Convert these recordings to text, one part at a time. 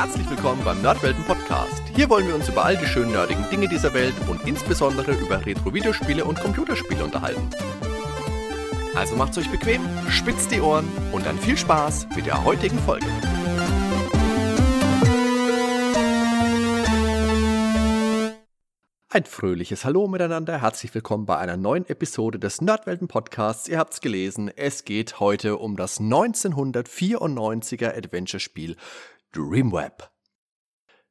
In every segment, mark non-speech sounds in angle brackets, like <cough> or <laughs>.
Herzlich willkommen beim Nerdwelten Podcast. Hier wollen wir uns über all die schönen nerdigen Dinge dieser Welt und insbesondere über Retro-Videospiele und Computerspiele unterhalten. Also macht's euch bequem, spitzt die Ohren und dann viel Spaß mit der heutigen Folge. Ein fröhliches Hallo miteinander, herzlich willkommen bei einer neuen Episode des Nerdwelten Podcasts. Ihr habt's gelesen, es geht heute um das 1994er Adventure-Spiel Dreamweb.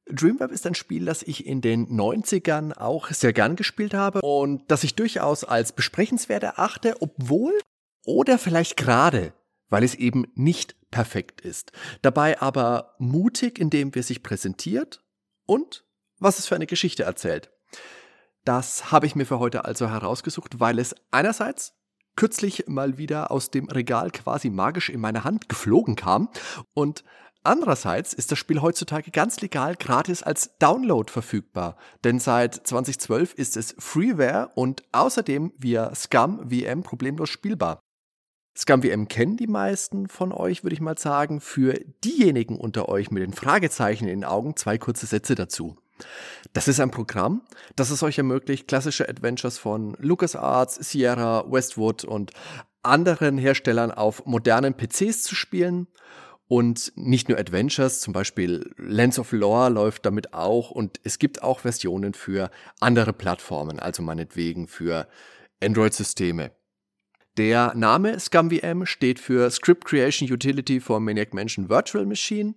Dreamweb ist ein Spiel, das ich in den 90ern auch sehr gern gespielt habe und das ich durchaus als besprechenswert erachte, obwohl oder vielleicht gerade, weil es eben nicht perfekt ist. Dabei aber mutig, indem wir sich präsentiert und was es für eine Geschichte erzählt. Das habe ich mir für heute also herausgesucht, weil es einerseits kürzlich mal wieder aus dem Regal quasi magisch in meine Hand geflogen kam und Andererseits ist das Spiel heutzutage ganz legal gratis als Download verfügbar, denn seit 2012 ist es Freeware und außerdem via Scum VM problemlos spielbar. Scum VM kennen die meisten von euch, würde ich mal sagen. Für diejenigen unter euch mit den Fragezeichen in den Augen zwei kurze Sätze dazu. Das ist ein Programm, das es euch ermöglicht, klassische Adventures von LucasArts, Sierra, Westwood und anderen Herstellern auf modernen PCs zu spielen und nicht nur Adventures, zum Beispiel Lens of Lore läuft damit auch und es gibt auch Versionen für andere Plattformen, also meinetwegen für Android-Systeme. Der Name ScumVM steht für Script Creation Utility for Maniac Mansion Virtual Machine,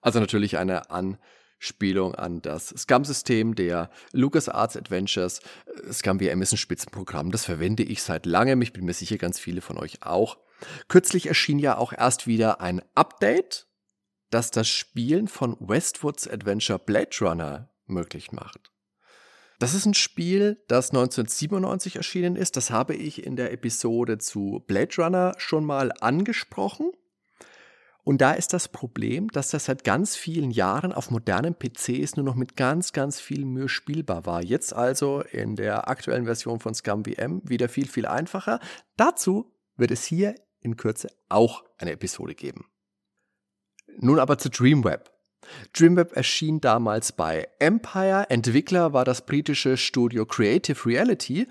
also natürlich eine Anspielung an das Scum-System der LucasArts Adventures. ScumVM ist ein Spitzenprogramm, das verwende ich seit langem, ich bin mir sicher ganz viele von euch auch. Kürzlich erschien ja auch erst wieder ein Update, das das Spielen von Westwoods Adventure Blade Runner möglich macht. Das ist ein Spiel, das 1997 erschienen ist. Das habe ich in der Episode zu Blade Runner schon mal angesprochen. Und da ist das Problem, dass das seit ganz vielen Jahren auf modernen PCs nur noch mit ganz, ganz viel Mühe spielbar war. Jetzt also in der aktuellen Version von ScumVM wieder viel, viel einfacher. Dazu wird es hier in Kürze auch eine Episode geben. Nun aber zu Dreamweb. Dreamweb erschien damals bei Empire. Entwickler war das britische Studio Creative Reality.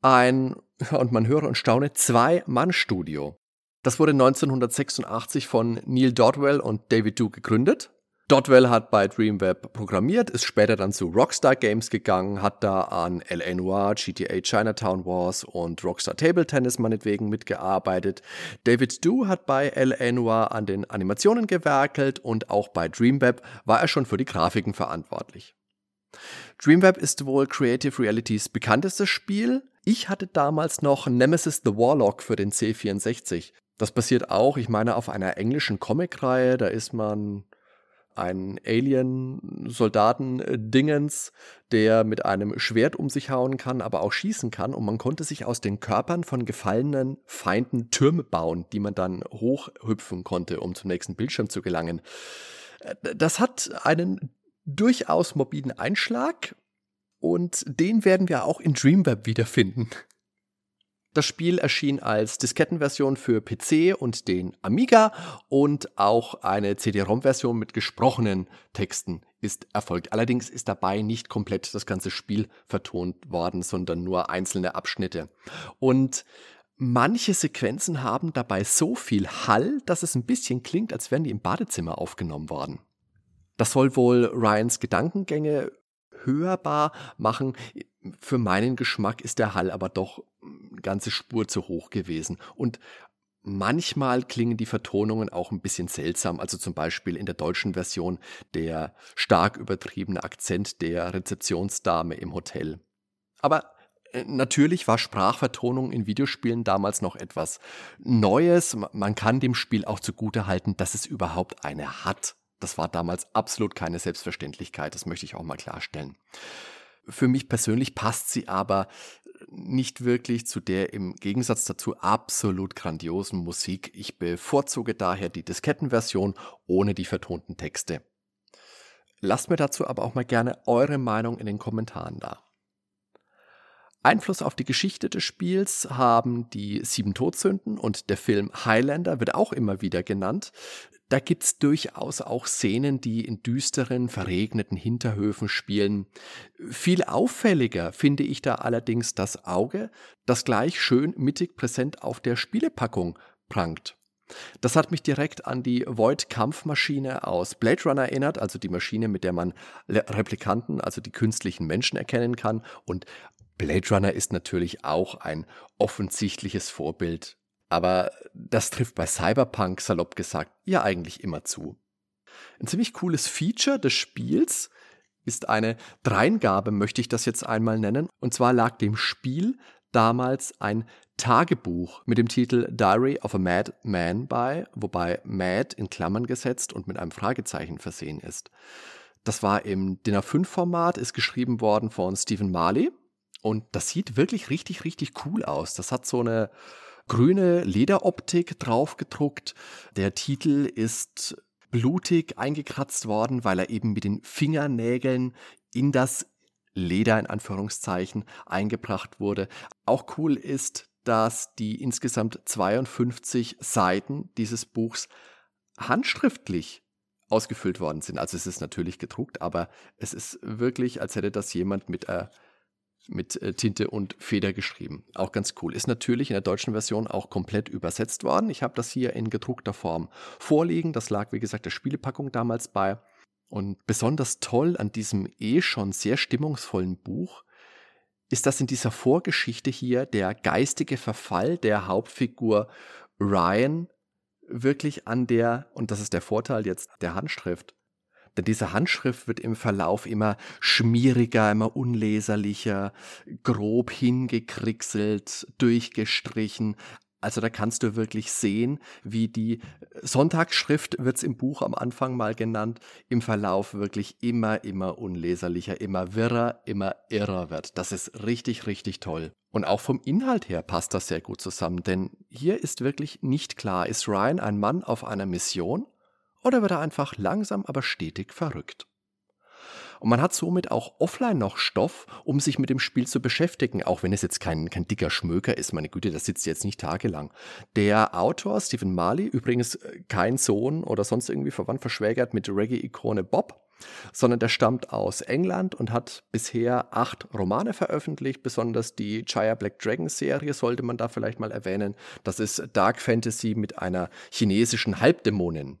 Ein, <laughs> und man höre und staune, Zwei-Mann-Studio. Das wurde 1986 von Neil Dodwell und David Du gegründet. Dotwell hat bei Dreamweb programmiert, ist später dann zu Rockstar Games gegangen, hat da an L.A. Noir, GTA Chinatown Wars und Rockstar Table Tennis meinetwegen mitgearbeitet. David Du hat bei L.A. Noir an den Animationen gewerkelt und auch bei Dreamweb war er schon für die Grafiken verantwortlich. Dreamweb ist wohl Creative Realities bekanntestes Spiel. Ich hatte damals noch Nemesis the Warlock für den C64. Das basiert auch, ich meine, auf einer englischen Comicreihe. Da ist man ein Alien-Soldaten-Dingens, der mit einem Schwert um sich hauen kann, aber auch schießen kann. Und man konnte sich aus den Körpern von gefallenen Feinden Türme bauen, die man dann hochhüpfen konnte, um zum nächsten Bildschirm zu gelangen. Äh, das hat einen durchaus morbiden Einschlag und den werden wir auch in Dreamweb wiederfinden. Das Spiel erschien als Diskettenversion für PC und den Amiga und auch eine CD-ROM-Version mit gesprochenen Texten ist erfolgt. Allerdings ist dabei nicht komplett das ganze Spiel vertont worden, sondern nur einzelne Abschnitte. Und manche Sequenzen haben dabei so viel Hall, dass es ein bisschen klingt, als wären die im Badezimmer aufgenommen worden. Das soll wohl Ryans Gedankengänge hörbar machen. Für meinen Geschmack ist der Hall aber doch ganze Spur zu hoch gewesen. Und manchmal klingen die Vertonungen auch ein bisschen seltsam. Also zum Beispiel in der deutschen Version der stark übertriebene Akzent der Rezeptionsdame im Hotel. Aber äh, Natürlich war Sprachvertonung in Videospielen damals noch etwas Neues. Man kann dem Spiel auch zugute halten, dass es überhaupt eine hat. Das war damals absolut keine Selbstverständlichkeit, das möchte ich auch mal klarstellen. Für mich persönlich passt sie aber nicht wirklich zu der im Gegensatz dazu absolut grandiosen Musik. Ich bevorzuge daher die Diskettenversion ohne die vertonten Texte. Lasst mir dazu aber auch mal gerne eure Meinung in den Kommentaren da. Einfluss auf die Geschichte des Spiels haben die Sieben Todsünden und der Film Highlander wird auch immer wieder genannt. Da gibt es durchaus auch Szenen, die in düsteren, verregneten Hinterhöfen spielen. Viel auffälliger finde ich da allerdings das Auge, das gleich schön mittig präsent auf der Spielepackung prangt. Das hat mich direkt an die Void-Kampfmaschine aus Blade Runner erinnert, also die Maschine, mit der man Replikanten, also die künstlichen Menschen erkennen kann. Und Blade Runner ist natürlich auch ein offensichtliches Vorbild, aber das trifft bei Cyberpunk salopp gesagt ja eigentlich immer zu. Ein ziemlich cooles Feature des Spiels ist eine Dreingabe, möchte ich das jetzt einmal nennen. Und zwar lag dem Spiel damals ein Tagebuch mit dem Titel Diary of a Mad Man bei, wobei Mad in Klammern gesetzt und mit einem Fragezeichen versehen ist. Das war im DIN A5-Format, ist geschrieben worden von Stephen Marley und das sieht wirklich richtig, richtig cool aus. Das hat so eine grüne Lederoptik draufgedruckt. Der Titel ist blutig eingekratzt worden, weil er eben mit den Fingernägeln in das Leder in Anführungszeichen eingebracht wurde. Auch cool ist, dass die insgesamt 52 Seiten dieses Buchs handschriftlich ausgefüllt worden sind. Also es ist natürlich gedruckt, aber es ist wirklich, als hätte das jemand mit äh, mit äh, Tinte und Feder geschrieben. Auch ganz cool. Ist natürlich in der deutschen Version auch komplett übersetzt worden. Ich habe das hier in gedruckter Form vorliegen. Das lag, wie gesagt, der Spielepackung damals bei. Und besonders toll an diesem eh schon sehr stimmungsvollen Buch ist, dass in dieser Vorgeschichte hier der geistige Verfall der Hauptfigur Ryan wirklich an der, und das ist der Vorteil jetzt der Handschrift, denn diese Handschrift wird im Verlauf immer schmieriger, immer unleserlicher, grob hingekrickselt, durchgestrichen. Also da kannst du wirklich sehen, wie die Sonntagsschrift wird es im Buch am Anfang mal genannt, im Verlauf wirklich immer, immer unleserlicher, immer wirrer, immer irrer wird. Das ist richtig, richtig toll. Und auch vom Inhalt her passt das sehr gut zusammen, denn hier ist wirklich nicht klar, ist Ryan ein Mann auf einer Mission oder wird er einfach langsam aber stetig verrückt? Und man hat somit auch offline noch Stoff, um sich mit dem Spiel zu beschäftigen, auch wenn es jetzt kein, kein dicker Schmöker ist. Meine Güte, das sitzt jetzt nicht tagelang. Der Autor Stephen Marley, übrigens äh, kein Sohn oder sonst irgendwie verwandt verschwägert mit Reggae-Ikone Bob, sondern der stammt aus England und hat bisher acht Romane veröffentlicht. Besonders die Chaya Black Dragon Serie sollte man da vielleicht mal erwähnen. Das ist Dark Fantasy mit einer chinesischen Halbdämonin.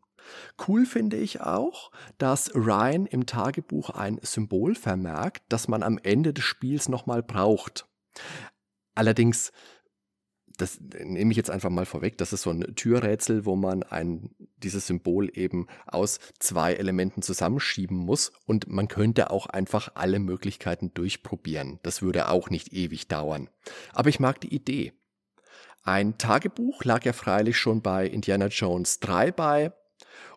Cool finde ich auch, dass Ryan im Tagebuch ein Symbol vermerkt, das man am Ende des Spiels nochmal braucht. Allerdings, das nehme ich jetzt einfach mal vorweg, das ist so ein Türrätsel, wo man ein, dieses Symbol eben aus zwei Elementen zusammenschieben muss und man könnte auch einfach alle Möglichkeiten durchprobieren. Das würde auch nicht ewig dauern. Aber ich mag die Idee. Ein Tagebuch lag ja freilich schon bei Indiana Jones 3 bei,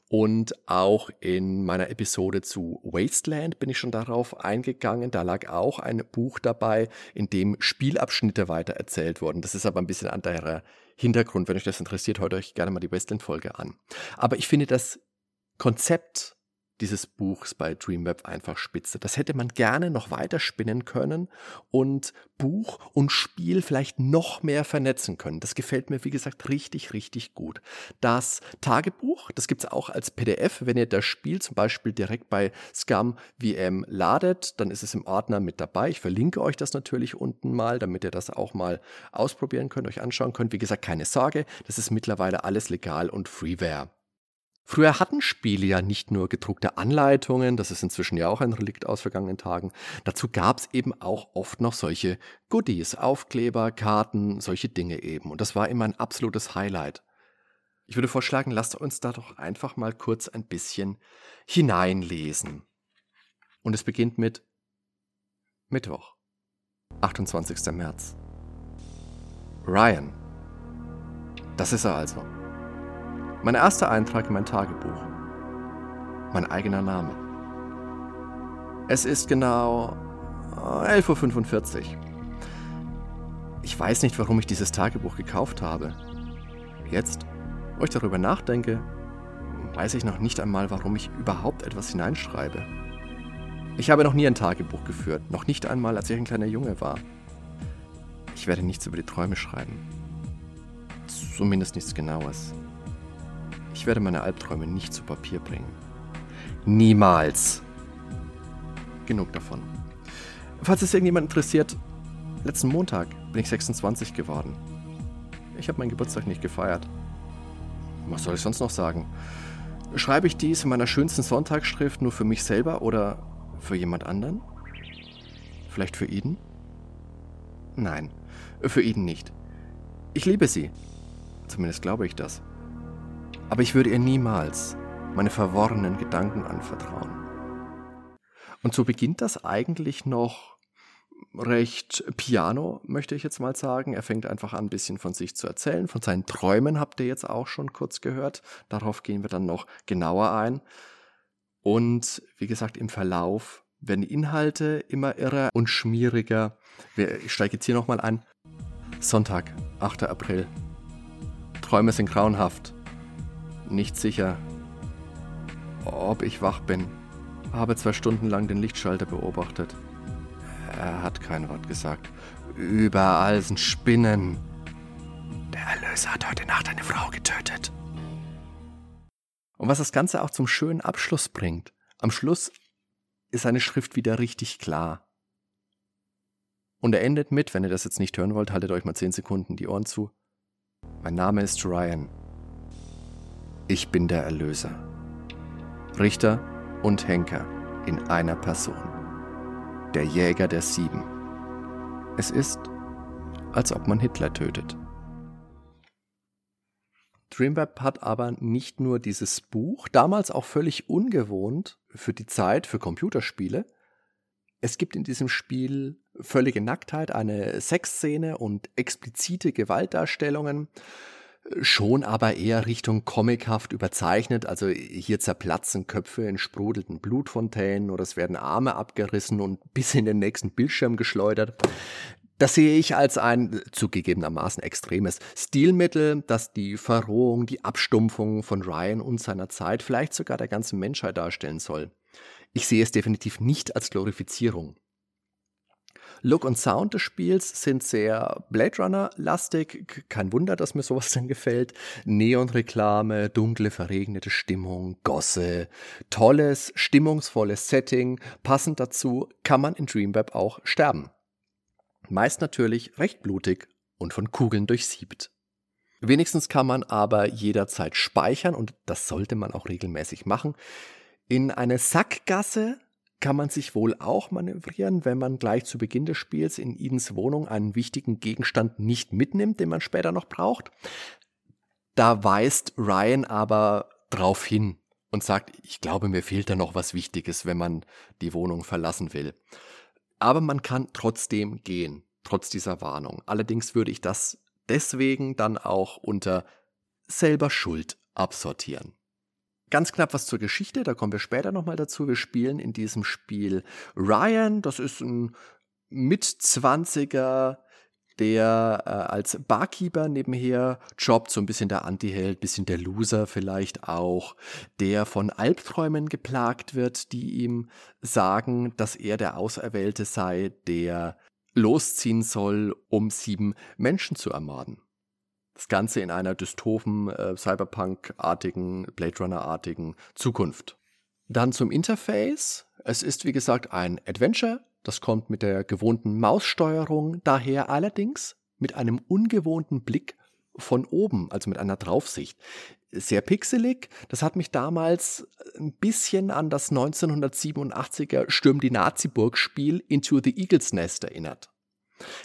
und auch in meiner Episode zu Wasteland bin ich schon darauf eingegangen. Da lag auch ein Buch dabei, in dem Spielabschnitte weiter erzählt wurden. Das ist aber ein bisschen anderer Hintergrund. Wenn euch das interessiert, hört euch gerne mal die Wasteland-Folge an. Aber ich finde das Konzept dieses Buchs bei Dreamweb einfach spitze. Das hätte man gerne noch weiter spinnen können und Buch und Spiel vielleicht noch mehr vernetzen können. Das gefällt mir, wie gesagt, richtig, richtig gut. Das Tagebuch, das gibt es auch als PDF. Wenn ihr das Spiel zum Beispiel direkt bei Scum VM ladet, dann ist es im Ordner mit dabei. Ich verlinke euch das natürlich unten mal, damit ihr das auch mal ausprobieren könnt, euch anschauen könnt. Wie gesagt, keine Sorge, das ist mittlerweile alles legal und Freeware. Früher hatten Spiele ja nicht nur gedruckte Anleitungen, das ist inzwischen ja auch ein Relikt aus vergangenen Tagen. Dazu gab es eben auch oft noch solche Goodies, Aufkleber, Karten, solche Dinge eben. Und das war immer ein absolutes Highlight. Ich würde vorschlagen, lasst uns da doch einfach mal kurz ein bisschen hineinlesen. Und es beginnt mit Mittwoch, 28. März. Ryan. Das ist er also. Mein erster Eintrag in mein Tagebuch. Mein eigener Name. Es ist genau 11.45 Uhr. Ich weiß nicht, warum ich dieses Tagebuch gekauft habe. Jetzt, wo ich darüber nachdenke, weiß ich noch nicht einmal, warum ich überhaupt etwas hineinschreibe. Ich habe noch nie ein Tagebuch geführt, noch nicht einmal, als ich ein kleiner Junge war. Ich werde nichts über die Träume schreiben. Zumindest nichts Genaues. Ich werde meine Albträume nicht zu Papier bringen. Niemals. Genug davon. Falls es irgendjemand interessiert, letzten Montag bin ich 26 geworden. Ich habe meinen Geburtstag nicht gefeiert. Was soll ich sonst noch sagen? Schreibe ich dies in meiner schönsten Sonntagsschrift nur für mich selber oder für jemand anderen? Vielleicht für Eden? Nein, für Eden nicht. Ich liebe sie. Zumindest glaube ich das. Aber ich würde ihr niemals meine verworrenen Gedanken anvertrauen. Und so beginnt das eigentlich noch recht piano, möchte ich jetzt mal sagen. Er fängt einfach an, ein bisschen von sich zu erzählen. Von seinen Träumen habt ihr jetzt auch schon kurz gehört. Darauf gehen wir dann noch genauer ein. Und wie gesagt, im Verlauf werden die Inhalte immer irrer und schmieriger. Ich steige jetzt hier nochmal ein. Sonntag, 8. April. Träume sind grauenhaft. Nicht sicher, ob ich wach bin. Habe zwei Stunden lang den Lichtschalter beobachtet. Er hat kein Wort gesagt. Überall sind Spinnen. Der Erlöser hat heute Nacht eine Frau getötet. Und was das Ganze auch zum schönen Abschluss bringt. Am Schluss ist seine Schrift wieder richtig klar. Und er endet mit, wenn ihr das jetzt nicht hören wollt, haltet euch mal 10 Sekunden die Ohren zu. Mein Name ist Ryan. Ich bin der Erlöser. Richter und Henker in einer Person. Der Jäger der Sieben. Es ist, als ob man Hitler tötet. Dreamweb hat aber nicht nur dieses Buch, damals auch völlig ungewohnt für die Zeit, für Computerspiele. Es gibt in diesem Spiel völlige Nacktheit, eine Sexszene und explizite Gewaltdarstellungen schon aber eher Richtung comichaft überzeichnet. Also hier zerplatzen Köpfe in sprudelnden Blutfontänen oder es werden Arme abgerissen und bis in den nächsten Bildschirm geschleudert. Das sehe ich als ein zugegebenermaßen extremes Stilmittel, das die Verrohung, die Abstumpfung von Ryan und seiner Zeit, vielleicht sogar der ganzen Menschheit darstellen soll. Ich sehe es definitiv nicht als Glorifizierung. Look und Sound des Spiels sind sehr Blade Runner-lastig. Kein Wunder, dass mir sowas <laughs> dann gefällt. Neonreklame, dunkle, verregnete Stimmung, Gosse, tolles, stimmungsvolles Setting. Passend dazu kann man in Dreamweb auch sterben. Meist natürlich recht blutig und von Kugeln durchsiebt. Wenigstens kann man aber jederzeit speichern und das sollte man auch regelmäßig machen. In eine Sackgasse kann man sich wohl auch manövrieren, wenn man gleich zu Beginn des Spiels in Edens Wohnung einen wichtigen Gegenstand nicht mitnimmt, den man später noch braucht. Da weist Ryan aber drauf hin und sagt, ich glaube, mir fehlt da noch was Wichtiges, wenn man die Wohnung verlassen will. Aber man kann trotzdem gehen, trotz dieser Warnung. Allerdings würde ich das deswegen dann auch unter selber Schuld absortieren. Ganz knapp was zur Geschichte, da kommen wir später nochmal dazu. Wir spielen in diesem Spiel Ryan, das ist ein Mitzwanziger, der äh, als Barkeeper nebenher jobbt, so ein bisschen der Antiheld, bisschen der Loser vielleicht auch, der von Albträumen geplagt wird, die ihm sagen, dass er der Auserwählte sei, der losziehen soll, um sieben Menschen zu ermorden. Das Ganze in einer dystophen, äh, Cyberpunk-artigen, Blade Runner-artigen Zukunft. Dann zum Interface. Es ist wie gesagt ein Adventure. Das kommt mit der gewohnten Maussteuerung daher allerdings mit einem ungewohnten Blick von oben, also mit einer Draufsicht. Sehr pixelig. Das hat mich damals ein bisschen an das 1987er Stürm die Nazi-Burg-Spiel Into the Eagle's Nest erinnert.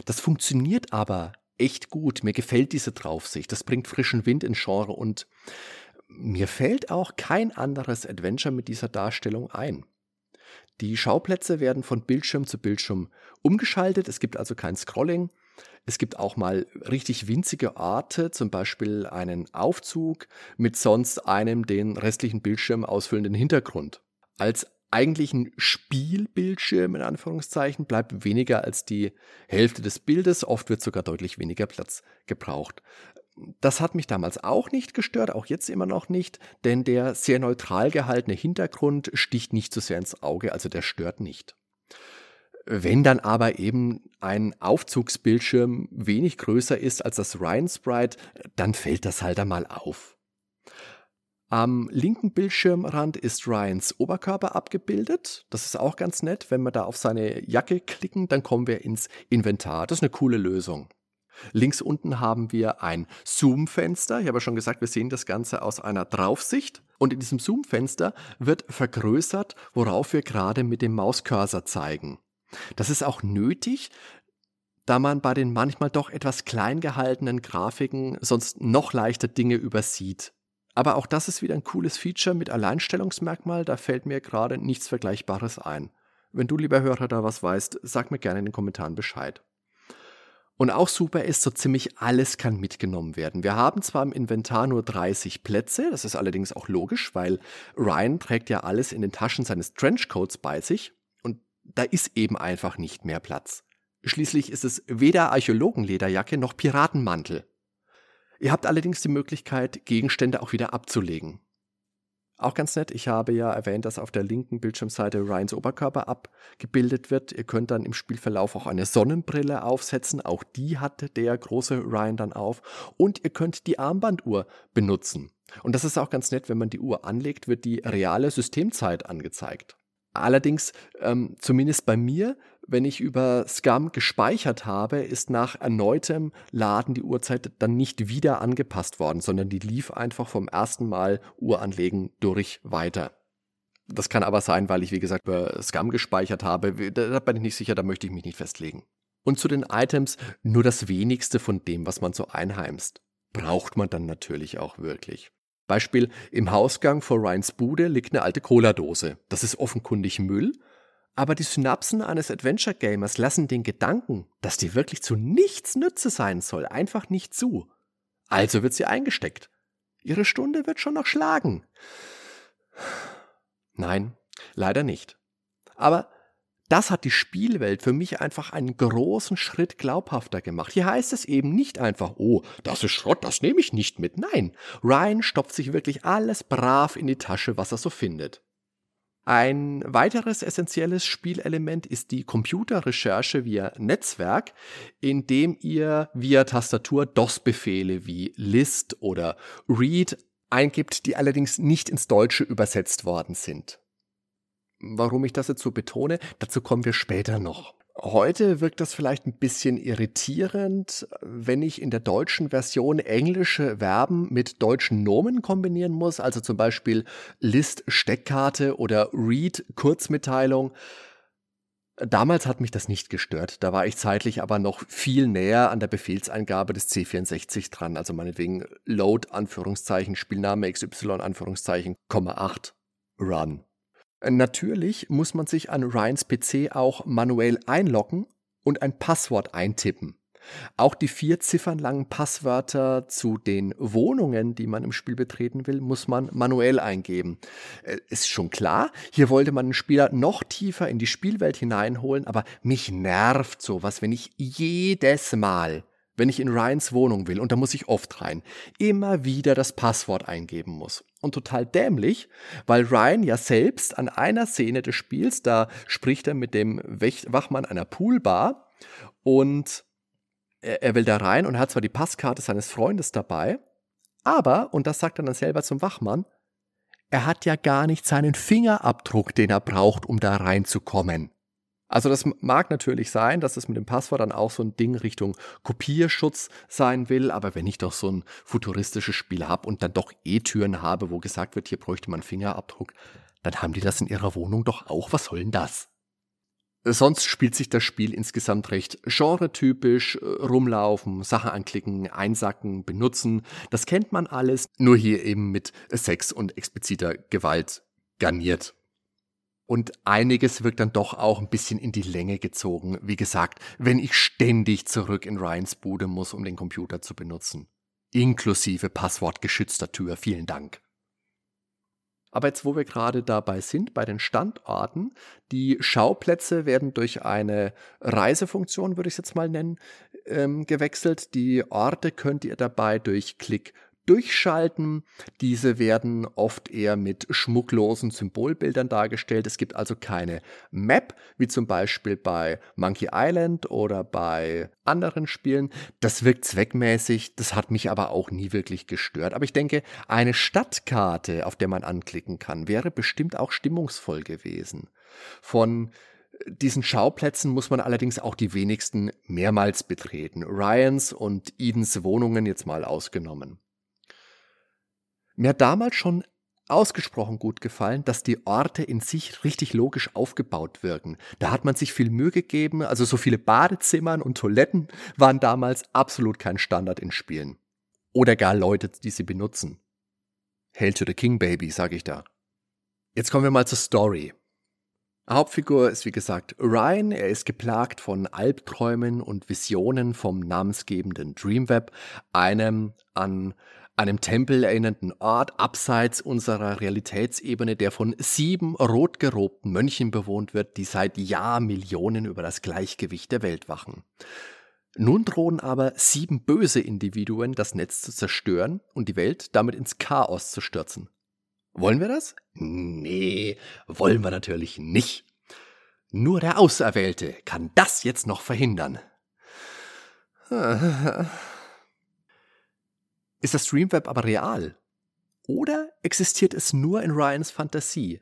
Das funktioniert aber echt gut. Mir gefällt diese Draufsicht. Das bringt frischen Wind ins Genre und mir fällt auch kein anderes Adventure mit dieser Darstellung ein. Die Schauplätze werden von Bildschirm zu Bildschirm umgeschaltet. Es gibt also kein Scrolling. Es gibt auch mal richtig winzige Orte, zum Beispiel einen Aufzug mit sonst einem den restlichen Bildschirm ausfüllenden Hintergrund. Als eigentlichen Spielbildschirm in Anführungszeichen bleibt weniger als die Hälfte des Bildes, oft wird sogar deutlich weniger Platz gebraucht. Das hat mich damals auch nicht gestört, auch jetzt immer noch nicht, denn der sehr neutral gehaltene Hintergrund sticht nicht so sehr ins Auge, also der stört nicht. Wenn dann aber eben ein Aufzugsbildschirm wenig größer ist als das Ryan Sprite, dann fällt das halt einmal auf. Am linken Bildschirmrand ist Ryans Oberkörper abgebildet. Das ist auch ganz nett. Wenn wir da auf seine Jacke klicken, dann kommen wir ins Inventar. Das ist eine coole Lösung. Links unten haben wir ein Zoom-Fenster. Ich habe ja schon gesagt, wir sehen das Ganze aus einer Draufsicht. Und in diesem Zoom-Fenster wird vergrößert, worauf wir gerade mit dem Mauscursor zeigen. Das ist auch nötig, da man bei den manchmal doch etwas klein gehaltenen Grafiken sonst noch leichter Dinge übersieht. Aber auch das ist wieder ein cooles Feature mit Alleinstellungsmerkmal. Da fällt mir gerade nichts Vergleichbares ein. Wenn du, lieber Hörer, da was weißt, sag mir gerne in den Kommentaren Bescheid. Und auch super ist, so ziemlich alles kann mitgenommen werden. Wir haben zwar im Inventar nur 30 Plätze, das ist allerdings auch logisch, weil Ryan trägt ja alles in den Taschen seines Trenchcoats bei sich und da ist eben einfach nicht mehr Platz. Schließlich ist es weder Archäologenlederjacke noch Piratenmantel. Ihr habt allerdings die Möglichkeit, Gegenstände auch wieder abzulegen. Auch ganz nett, ich habe ja erwähnt, dass auf der linken Bildschirmseite Ryans Oberkörper abgebildet wird. Ihr könnt dann im Spielverlauf auch eine Sonnenbrille aufsetzen. Auch die hatte der große Ryan dann auf. Und ihr könnt die Armbanduhr benutzen. Und das ist auch ganz nett, wenn man die Uhr anlegt, wird die reale Systemzeit angezeigt. Allerdings, ähm, zumindest bei mir, wenn ich über Scum gespeichert habe, ist nach erneutem Laden die Uhrzeit dann nicht wieder angepasst worden, sondern die lief einfach vom ersten Mal Uranlegen durch weiter. Das kann aber sein, weil ich, wie gesagt, über Scum gespeichert habe. Da bin ich nicht sicher, da möchte ich mich nicht festlegen. Und zu den Items nur das wenigste von dem, was man so einheimst. Braucht man dann natürlich auch wirklich. Beispiel, im Hausgang vor Ryans Bude liegt eine alte Cola-Dose. Das ist offenkundig Müll, aber die Synapsen eines Adventure Gamers lassen den Gedanken, dass die wirklich zu nichts Nütze sein soll, einfach nicht zu. Also wird sie eingesteckt. Ihre Stunde wird schon noch schlagen. Nein, leider nicht. Aber das hat die Spielwelt für mich einfach einen großen Schritt glaubhafter gemacht. Hier heißt es eben nicht einfach, oh, das ist Schrott, das nehme ich nicht mit. Nein, Ryan stopft sich wirklich alles brav in die Tasche, was er so findet. Ein weiteres essentielles Spielelement ist die Computerrecherche via Netzwerk, indem ihr via Tastatur DOS-Befehle wie list oder read eingibt, die allerdings nicht ins Deutsche übersetzt worden sind. Warum ich das jetzt so betone, dazu kommen wir später noch. Heute wirkt das vielleicht ein bisschen irritierend, wenn ich in der deutschen Version englische Verben mit deutschen Nomen kombinieren muss, also zum Beispiel List Steckkarte oder Read Kurzmitteilung. Damals hat mich das nicht gestört. Da war ich zeitlich aber noch viel näher an der Befehlseingabe des C64 dran. Also meinetwegen Load, Anführungszeichen, Spielname XY, Anführungszeichen, 8, Run. Natürlich muss man sich an Ryans PC auch manuell einloggen und ein Passwort eintippen. Auch die vier Ziffern langen Passwörter zu den Wohnungen, die man im Spiel betreten will, muss man manuell eingeben. Äh, ist schon klar, hier wollte man den Spieler noch tiefer in die Spielwelt hineinholen, aber mich nervt sowas, wenn ich jedes Mal wenn ich in Ryans Wohnung will, und da muss ich oft rein, immer wieder das Passwort eingeben muss. Und total dämlich, weil Ryan ja selbst an einer Szene des Spiels, da spricht er mit dem Wachmann einer Poolbar und er, er will da rein und hat zwar die Passkarte seines Freundes dabei, aber, und das sagt er dann selber zum Wachmann, er hat ja gar nicht seinen Fingerabdruck, den er braucht, um da reinzukommen. Also das mag natürlich sein, dass es mit dem Passwort dann auch so ein Ding Richtung Kopierschutz sein will, aber wenn ich doch so ein futuristisches Spiel habe und dann doch E-Türen habe, wo gesagt wird, hier bräuchte man Fingerabdruck, dann haben die das in ihrer Wohnung doch auch. Was soll denn das? Sonst spielt sich das Spiel insgesamt recht genretypisch, äh, rumlaufen, Sachen anklicken, einsacken, benutzen. Das kennt man alles, nur hier eben mit Sex und expliziter Gewalt garniert. Und einiges wirkt dann doch auch ein bisschen in die Länge gezogen. Wie gesagt, wenn ich ständig zurück in Ryans Bude muss, um den Computer zu benutzen. Inklusive passwortgeschützter Tür. Vielen Dank. Aber jetzt, wo wir gerade dabei sind, bei den Standorten, die Schauplätze werden durch eine Reisefunktion, würde ich es jetzt mal nennen, ähm, gewechselt. Die Orte könnt ihr dabei durch Klick durchschalten. Diese werden oft eher mit schmucklosen Symbolbildern dargestellt. Es gibt also keine Map, wie zum Beispiel bei Monkey Island oder bei anderen Spielen. Das wirkt zweckmäßig, das hat mich aber auch nie wirklich gestört. Aber ich denke, eine Stadtkarte, auf der man anklicken kann, wäre bestimmt auch stimmungsvoll gewesen. Von diesen Schauplätzen muss man allerdings auch die wenigsten mehrmals betreten. Ryans und Edens Wohnungen jetzt mal ausgenommen. Mir hat damals schon ausgesprochen gut gefallen, dass die Orte in sich richtig logisch aufgebaut wirken. Da hat man sich viel Mühe gegeben, also so viele Badezimmern und Toiletten waren damals absolut kein Standard in Spielen. Oder gar Leute, die sie benutzen. Hail to the King Baby, sag ich da. Jetzt kommen wir mal zur Story. Hauptfigur ist wie gesagt Ryan. Er ist geplagt von Albträumen und Visionen vom namensgebenden Dreamweb, einem an einem Tempel erinnernden Ort abseits unserer Realitätsebene, der von sieben rotgerobten Mönchen bewohnt wird, die seit Jahrmillionen über das Gleichgewicht der Welt wachen. Nun drohen aber sieben böse Individuen, das Netz zu zerstören und die Welt damit ins Chaos zu stürzen. Wollen wir das? Nee, wollen wir natürlich nicht. Nur der Auserwählte kann das jetzt noch verhindern. <laughs> Ist das Dreamweb aber real? Oder existiert es nur in Ryans Fantasie?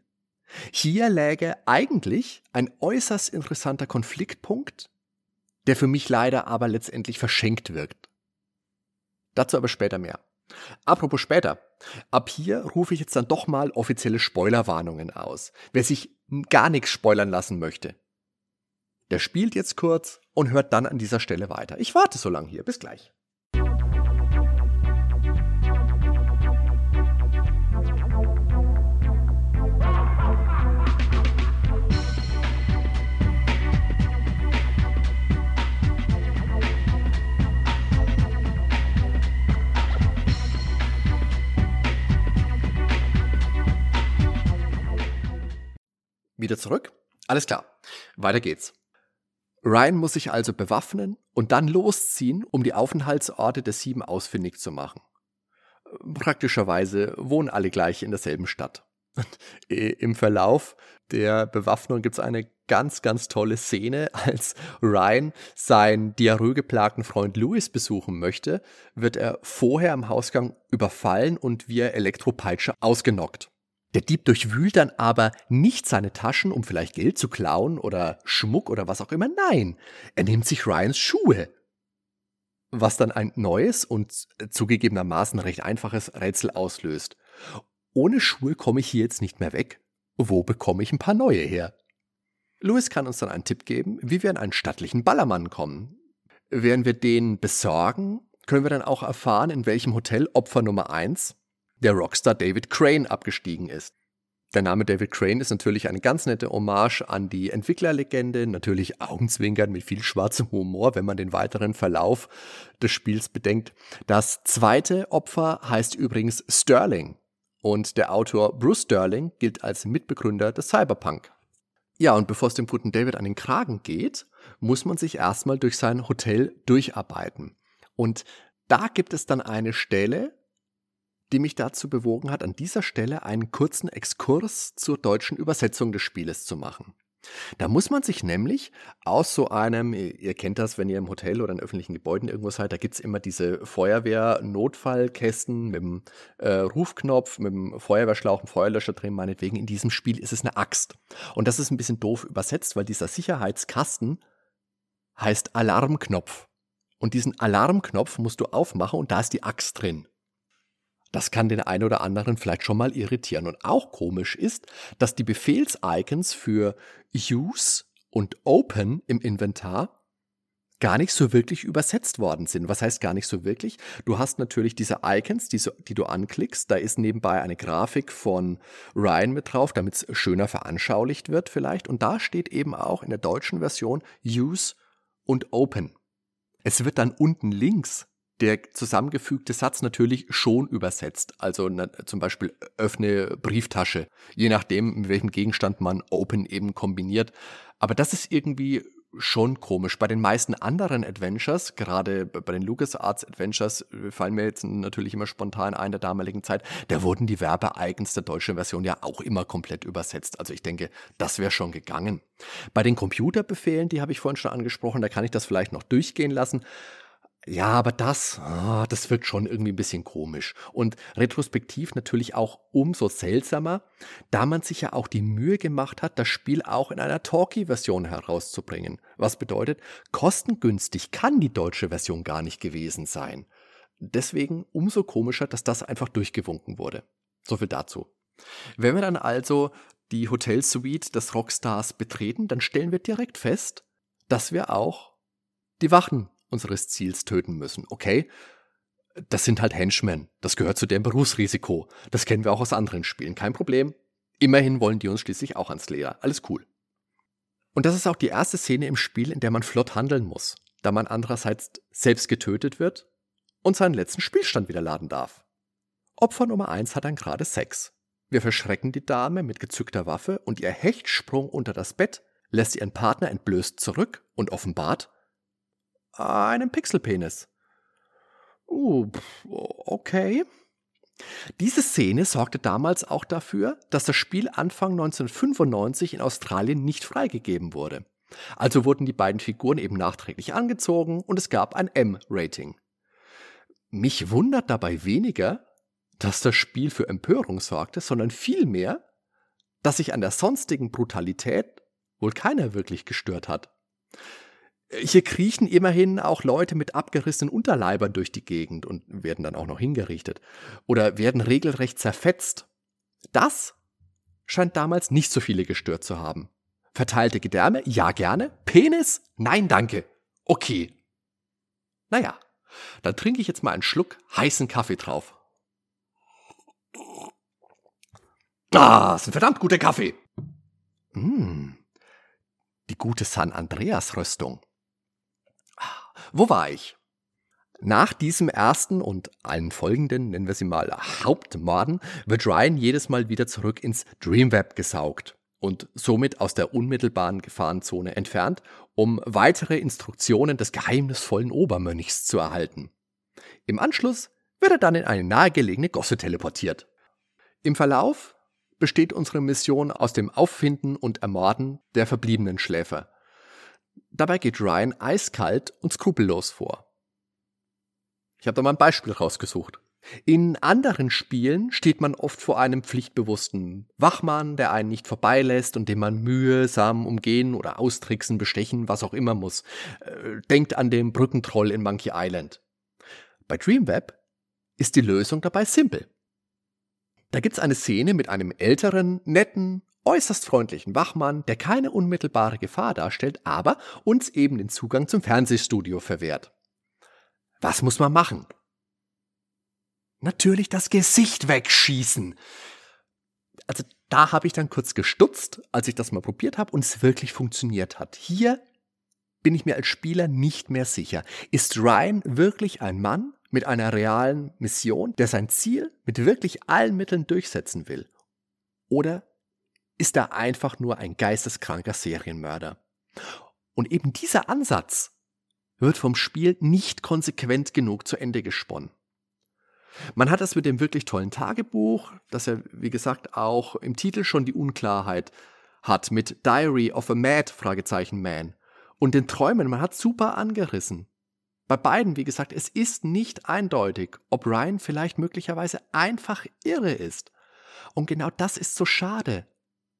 Hier läge eigentlich ein äußerst interessanter Konfliktpunkt, der für mich leider aber letztendlich verschenkt wirkt. Dazu aber später mehr. Apropos später. Ab hier rufe ich jetzt dann doch mal offizielle Spoilerwarnungen aus. Wer sich gar nichts spoilern lassen möchte, der spielt jetzt kurz und hört dann an dieser Stelle weiter. Ich warte so lange hier. Bis gleich. Wieder zurück? Alles klar. Weiter geht's. Ryan muss sich also bewaffnen und dann losziehen, um die Aufenthaltsorte der Sieben ausfindig zu machen. Praktischerweise wohnen alle gleich in derselben Stadt. <laughs> Im Verlauf der Bewaffnung gibt es eine ganz, ganz tolle Szene. <laughs> Als Ryan seinen diarrhoegeplagten Freund Louis besuchen möchte, wird er vorher am Hausgang überfallen und via Elektropeitsche ausgenockt. Der Dieb durchwühlt dann aber nicht seine Taschen, um vielleicht Geld zu klauen oder Schmuck oder was auch immer. Nein, er nimmt sich Ryans Schuhe. Was dann ein neues und zugegebenermaßen recht einfaches Rätsel auslöst. Ohne Schuhe komme ich hier jetzt nicht mehr weg. Wo bekomme ich ein paar neue her? Louis kann uns dann einen Tipp geben, wie wir an einen stattlichen Ballermann kommen. Während wir den besorgen, können wir dann auch erfahren, in welchem Hotel Opfer Nummer 1 der Rockstar David Crane abgestiegen ist. Der Name David Crane ist natürlich eine ganz nette Hommage an die Entwicklerlegende, natürlich Augenzwinkern mit viel schwarzem Humor, wenn man den weiteren Verlauf des Spiels bedenkt. Das zweite Opfer heißt übrigens Sterling und der Autor Bruce Sterling gilt als Mitbegründer des Cyberpunk. Ja, und bevor es dem guten David an den Kragen geht, muss man sich erstmal durch sein Hotel durcharbeiten. Und da gibt es dann eine Stelle, die mich dazu bewogen hat, an dieser Stelle einen kurzen Exkurs zur deutschen Übersetzung des Spieles zu machen. Da muss man sich nämlich aus so einem, ihr kennt das, wenn ihr im Hotel oder in öffentlichen Gebäuden irgendwo seid, da gibt es immer diese Feuerwehr-Notfallkästen mit dem äh, Rufknopf, mit dem Feuerwehrschlauch, dem Feuerlöscher drin, meinetwegen. In diesem Spiel ist es eine Axt. Und das ist ein bisschen doof übersetzt, weil dieser Sicherheitskasten heißt Alarmknopf. Und diesen Alarmknopf musst du aufmachen und da ist die Axt drin. Das kann den einen oder anderen vielleicht schon mal irritieren. Und auch komisch ist, dass die Befehls-Icons für Use und Open im Inventar gar nicht so wirklich übersetzt worden sind. Was heißt gar nicht so wirklich? Du hast natürlich diese Icons, die, so, die du anklickst. Da ist nebenbei eine Grafik von Ryan mit drauf, damit es schöner veranschaulicht wird vielleicht. Und da steht eben auch in der deutschen Version Use und Open. Es wird dann unten links der zusammengefügte Satz natürlich schon übersetzt. Also na, zum Beispiel öffne Brieftasche, je nachdem, mit welchem Gegenstand man Open eben kombiniert. Aber das ist irgendwie schon komisch. Bei den meisten anderen Adventures, gerade bei den LucasArts Adventures, äh, fallen mir jetzt natürlich immer spontan ein der damaligen Zeit, da wurden die Werbe-Icons der deutschen Version ja auch immer komplett übersetzt. Also ich denke, das wäre schon gegangen. Bei den Computerbefehlen, die habe ich vorhin schon angesprochen, da kann ich das vielleicht noch durchgehen lassen. Ja, aber das, ah, das wirkt schon irgendwie ein bisschen komisch. Und retrospektiv natürlich auch umso seltsamer, da man sich ja auch die Mühe gemacht hat, das Spiel auch in einer Talkie-Version herauszubringen. Was bedeutet, kostengünstig kann die deutsche Version gar nicht gewesen sein. Deswegen umso komischer, dass das einfach durchgewunken wurde. So viel dazu. Wenn wir dann also die Hotelsuite des Rockstars betreten, dann stellen wir direkt fest, dass wir auch die Wachen unseres Ziels töten müssen. Okay, das sind halt Henchmen. Das gehört zu dem Berufsrisiko. Das kennen wir auch aus anderen Spielen. Kein Problem. Immerhin wollen die uns schließlich auch ans Leder. Alles cool. Und das ist auch die erste Szene im Spiel, in der man flott handeln muss, da man andererseits selbst getötet wird und seinen letzten Spielstand wieder laden darf. Opfer Nummer 1 hat dann gerade Sex. Wir verschrecken die Dame mit gezückter Waffe und ihr Hechtsprung unter das Bett lässt ihren Partner entblößt zurück und offenbart, einen Pixelpenis. Uh, okay. Diese Szene sorgte damals auch dafür, dass das Spiel Anfang 1995 in Australien nicht freigegeben wurde. Also wurden die beiden Figuren eben nachträglich angezogen und es gab ein M-Rating. Mich wundert dabei weniger, dass das Spiel für Empörung sorgte, sondern vielmehr, dass sich an der sonstigen Brutalität wohl keiner wirklich gestört hat. Hier kriechen immerhin auch Leute mit abgerissenen Unterleibern durch die Gegend und werden dann auch noch hingerichtet. Oder werden regelrecht zerfetzt. Das scheint damals nicht so viele gestört zu haben. Verteilte Gedärme? Ja, gerne. Penis? Nein, danke. Okay. Naja, dann trinke ich jetzt mal einen Schluck heißen Kaffee drauf. Das ist ein verdammt guter Kaffee. Mmh, die gute San Andreas Röstung. Wo war ich? Nach diesem ersten und allen folgenden, nennen wir sie mal Hauptmorden, wird Ryan jedes Mal wieder zurück ins Dreamweb gesaugt und somit aus der unmittelbaren Gefahrenzone entfernt, um weitere Instruktionen des geheimnisvollen Obermönchs zu erhalten. Im Anschluss wird er dann in eine nahegelegene Gosse teleportiert. Im Verlauf besteht unsere Mission aus dem Auffinden und Ermorden der verbliebenen Schläfer. Dabei geht Ryan eiskalt und skrupellos vor. Ich habe da mal ein Beispiel rausgesucht. In anderen Spielen steht man oft vor einem pflichtbewussten Wachmann, der einen nicht vorbeilässt und den man mühsam umgehen oder austricksen, bestechen, was auch immer muss. Äh, denkt an den Brückentroll in Monkey Island. Bei Dreamweb ist die Lösung dabei simpel. Da gibt's eine Szene mit einem älteren, netten, äußerst freundlichen Wachmann, der keine unmittelbare Gefahr darstellt, aber uns eben den Zugang zum Fernsehstudio verwehrt. Was muss man machen? Natürlich das Gesicht wegschießen. Also da habe ich dann kurz gestutzt, als ich das mal probiert habe und es wirklich funktioniert hat. Hier bin ich mir als Spieler nicht mehr sicher. Ist Ryan wirklich ein Mann mit einer realen Mission, der sein Ziel mit wirklich allen Mitteln durchsetzen will? Oder ist er einfach nur ein geisteskranker Serienmörder. Und eben dieser Ansatz wird vom Spiel nicht konsequent genug zu Ende gesponnen. Man hat das mit dem wirklich tollen Tagebuch, das ja, wie gesagt, auch im Titel schon die Unklarheit hat, mit Diary of a Mad, Fragezeichen Man. Und den Träumen, man hat super angerissen. Bei beiden, wie gesagt, es ist nicht eindeutig, ob Ryan vielleicht möglicherweise einfach irre ist. Und genau das ist so schade.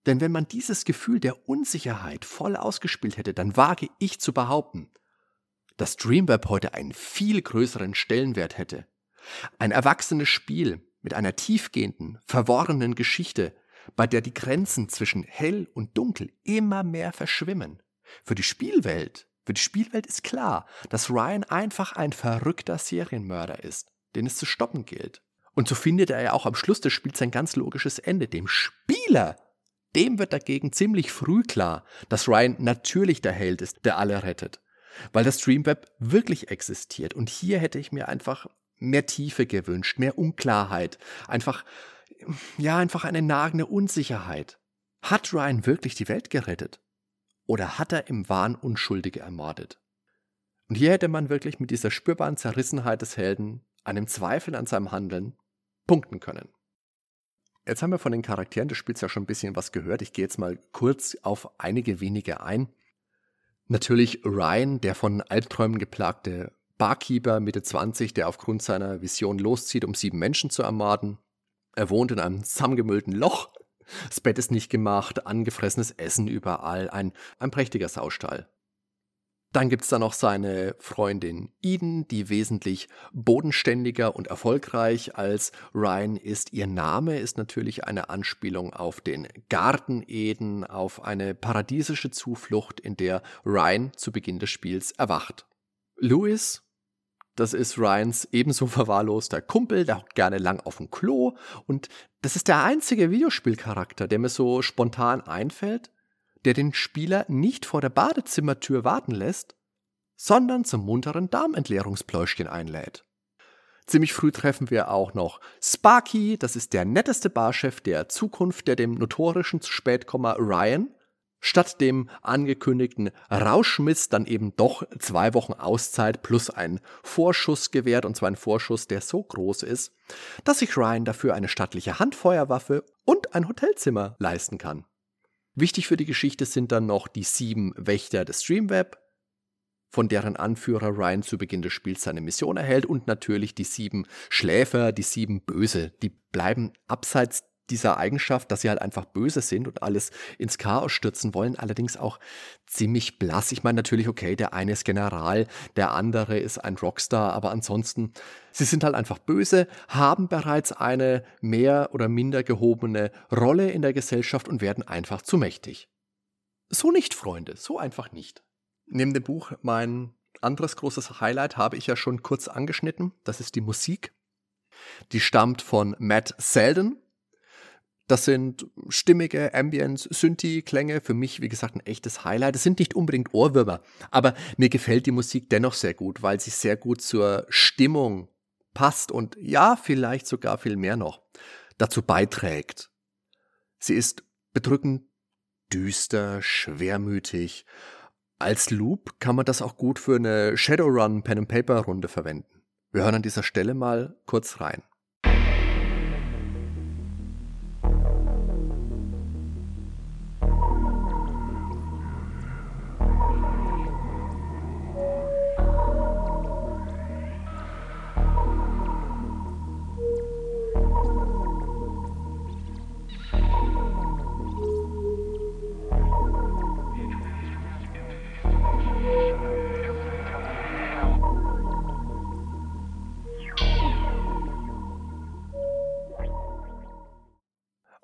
Denn wenn man dieses Gefühl der Unsicherheit voll ausgespielt hätte, dann wage ich zu behaupten, dass Dreamweb heute einen viel größeren Stellenwert hätte. Ein erwachsenes Spiel mit einer tiefgehenden, verworrenen Geschichte, bei der die Grenzen zwischen hell und dunkel immer mehr verschwimmen. Für die Spielwelt, für die Spielwelt ist klar, dass Ryan einfach ein verrückter Serienmörder ist, den es zu stoppen gilt. Und so findet er ja auch am Schluss des Spiels ein ganz logisches Ende. Dem Spieler dem wird dagegen ziemlich früh klar, dass Ryan natürlich der Held ist, der alle rettet. Weil das Dreamweb wirklich existiert. Und hier hätte ich mir einfach mehr Tiefe gewünscht, mehr Unklarheit. Einfach, ja, einfach eine nagende Unsicherheit. Hat Ryan wirklich die Welt gerettet? Oder hat er im Wahn Unschuldige ermordet? Und hier hätte man wirklich mit dieser spürbaren Zerrissenheit des Helden, einem Zweifel an seinem Handeln, punkten können. Jetzt haben wir von den Charakteren des Spiels ja schon ein bisschen was gehört. Ich gehe jetzt mal kurz auf einige wenige ein. Natürlich Ryan, der von Albträumen geplagte Barkeeper Mitte 20, der aufgrund seiner Vision loszieht, um sieben Menschen zu ermorden. Er wohnt in einem zusammengemüllten Loch. Das Bett ist nicht gemacht, angefressenes Essen überall, ein, ein prächtiger Saustall. Dann gibt's da noch seine Freundin Eden, die wesentlich bodenständiger und erfolgreich als Ryan ist. Ihr Name ist natürlich eine Anspielung auf den Garten Eden, auf eine paradiesische Zuflucht, in der Ryan zu Beginn des Spiels erwacht. Louis, das ist Ryans ebenso <laughs> verwahrloster Kumpel, der hockt gerne lang auf dem Klo und das ist der einzige Videospielcharakter, der mir so spontan einfällt, der den Spieler nicht vor der Badezimmertür warten lässt, sondern zum munteren Darmentleerungspläuschchen einlädt. Ziemlich früh treffen wir auch noch Sparky, das ist der netteste Barchef der Zukunft, der dem notorischen Spätkommer Ryan statt dem angekündigten Rauschmiss dann eben doch zwei Wochen Auszeit plus einen Vorschuss gewährt, und zwar ein Vorschuss, der so groß ist, dass sich Ryan dafür eine stattliche Handfeuerwaffe und ein Hotelzimmer leisten kann. Wichtig für die Geschichte sind dann noch die sieben Wächter des Streamweb, von deren Anführer Ryan zu Beginn des Spiels seine Mission erhält und natürlich die sieben Schläfer, die sieben Böse. Die bleiben abseits dieser Eigenschaft, dass sie halt einfach böse sind und alles ins Chaos stürzen wollen, allerdings auch ziemlich blass. Ich meine natürlich, okay, der eine ist General, der andere ist ein Rockstar, aber ansonsten, sie sind halt einfach böse, haben bereits eine mehr oder minder gehobene Rolle in der Gesellschaft und werden einfach zu mächtig. So nicht, Freunde, so einfach nicht. Neben dem Buch mein anderes großes Highlight habe ich ja schon kurz angeschnitten, das ist die Musik. Die stammt von Matt Selden, das sind stimmige Ambience, Synthi-Klänge. Für mich, wie gesagt, ein echtes Highlight. Es sind nicht unbedingt Ohrwürmer, aber mir gefällt die Musik dennoch sehr gut, weil sie sehr gut zur Stimmung passt und ja, vielleicht sogar viel mehr noch dazu beiträgt. Sie ist bedrückend düster, schwermütig. Als Loop kann man das auch gut für eine Shadowrun Pen and Paper Runde verwenden. Wir hören an dieser Stelle mal kurz rein.